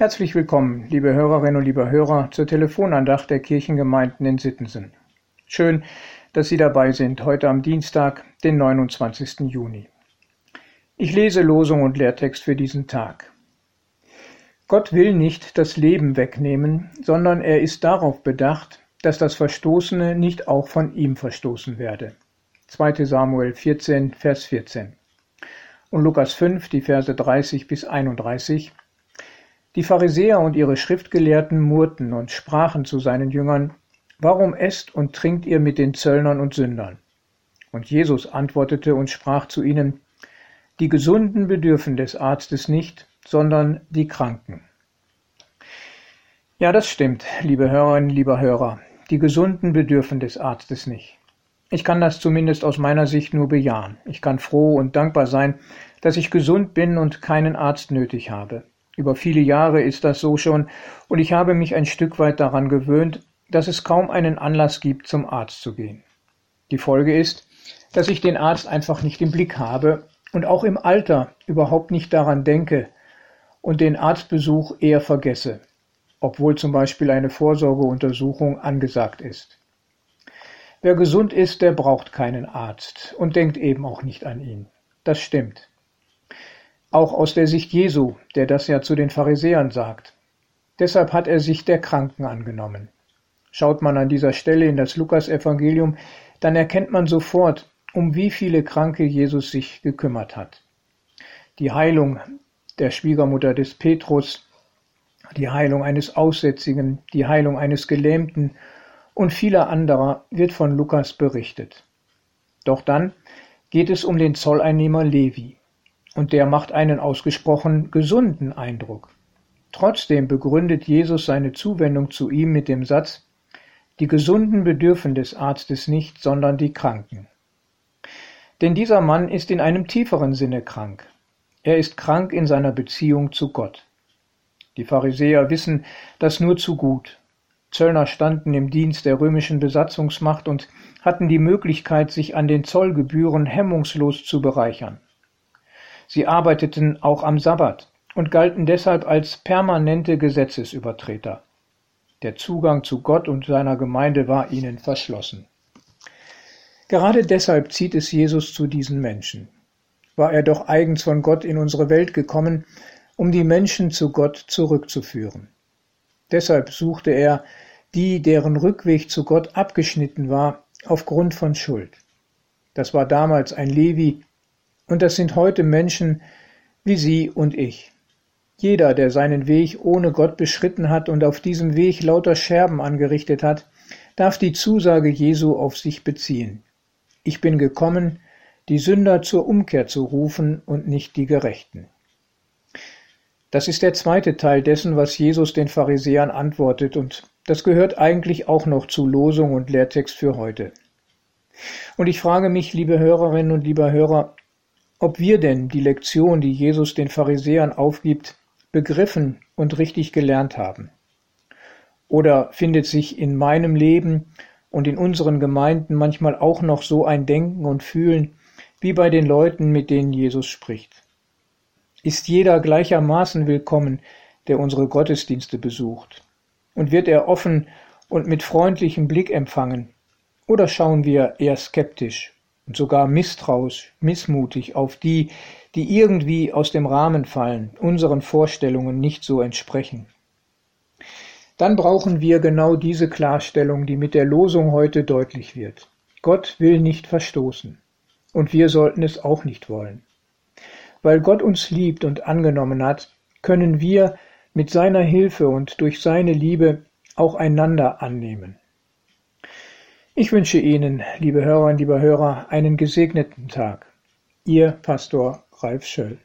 Herzlich willkommen, liebe Hörerinnen und liebe Hörer, zur Telefonandacht der Kirchengemeinden in Sittensen. Schön, dass Sie dabei sind, heute am Dienstag, den 29. Juni. Ich lese Losung und Lehrtext für diesen Tag. Gott will nicht das Leben wegnehmen, sondern er ist darauf bedacht, dass das Verstoßene nicht auch von ihm verstoßen werde. 2 Samuel 14, Vers 14. Und Lukas 5, die Verse 30 bis 31. Die Pharisäer und ihre Schriftgelehrten murrten und sprachen zu seinen Jüngern, Warum esst und trinkt ihr mit den Zöllnern und Sündern? Und Jesus antwortete und sprach zu ihnen, Die Gesunden bedürfen des Arztes nicht, sondern die Kranken. Ja, das stimmt, liebe Hörerinnen, lieber Hörer. Die Gesunden bedürfen des Arztes nicht. Ich kann das zumindest aus meiner Sicht nur bejahen. Ich kann froh und dankbar sein, dass ich gesund bin und keinen Arzt nötig habe. Über viele Jahre ist das so schon, und ich habe mich ein Stück weit daran gewöhnt, dass es kaum einen Anlass gibt, zum Arzt zu gehen. Die Folge ist, dass ich den Arzt einfach nicht im Blick habe und auch im Alter überhaupt nicht daran denke und den Arztbesuch eher vergesse, obwohl zum Beispiel eine Vorsorgeuntersuchung angesagt ist. Wer gesund ist, der braucht keinen Arzt und denkt eben auch nicht an ihn. Das stimmt. Auch aus der Sicht Jesu, der das ja zu den Pharisäern sagt. Deshalb hat er sich der Kranken angenommen. Schaut man an dieser Stelle in das Lukasevangelium, dann erkennt man sofort, um wie viele Kranke Jesus sich gekümmert hat. Die Heilung der Schwiegermutter des Petrus, die Heilung eines Aussätzigen, die Heilung eines Gelähmten und vieler anderer wird von Lukas berichtet. Doch dann geht es um den Zolleinnehmer Levi und der macht einen ausgesprochen gesunden Eindruck. Trotzdem begründet Jesus seine Zuwendung zu ihm mit dem Satz, die Gesunden bedürfen des Arztes nicht, sondern die Kranken. Denn dieser Mann ist in einem tieferen Sinne krank. Er ist krank in seiner Beziehung zu Gott. Die Pharisäer wissen das nur zu gut. Zöllner standen im Dienst der römischen Besatzungsmacht und hatten die Möglichkeit, sich an den Zollgebühren hemmungslos zu bereichern. Sie arbeiteten auch am Sabbat und galten deshalb als permanente Gesetzesübertreter. Der Zugang zu Gott und seiner Gemeinde war ihnen verschlossen. Gerade deshalb zieht es Jesus zu diesen Menschen. War er doch eigens von Gott in unsere Welt gekommen, um die Menschen zu Gott zurückzuführen. Deshalb suchte er die, deren Rückweg zu Gott abgeschnitten war, aufgrund von Schuld. Das war damals ein Levi, und das sind heute Menschen wie Sie und ich. Jeder, der seinen Weg ohne Gott beschritten hat und auf diesem Weg lauter Scherben angerichtet hat, darf die Zusage Jesu auf sich beziehen. Ich bin gekommen, die Sünder zur Umkehr zu rufen und nicht die Gerechten. Das ist der zweite Teil dessen, was Jesus den Pharisäern antwortet, und das gehört eigentlich auch noch zu Losung und Lehrtext für heute. Und ich frage mich, liebe Hörerinnen und lieber Hörer, ob wir denn die Lektion, die Jesus den Pharisäern aufgibt, begriffen und richtig gelernt haben. Oder findet sich in meinem Leben und in unseren Gemeinden manchmal auch noch so ein Denken und Fühlen wie bei den Leuten, mit denen Jesus spricht? Ist jeder gleichermaßen willkommen, der unsere Gottesdienste besucht? Und wird er offen und mit freundlichem Blick empfangen? Oder schauen wir eher skeptisch und sogar misstrauisch, missmutig auf die, die irgendwie aus dem Rahmen fallen, unseren Vorstellungen nicht so entsprechen. Dann brauchen wir genau diese Klarstellung, die mit der Losung heute deutlich wird. Gott will nicht verstoßen. Und wir sollten es auch nicht wollen. Weil Gott uns liebt und angenommen hat, können wir mit seiner Hilfe und durch seine Liebe auch einander annehmen. Ich wünsche Ihnen, liebe Hörerinnen, lieber Hörer, einen gesegneten Tag. Ihr Pastor Ralf Schöll.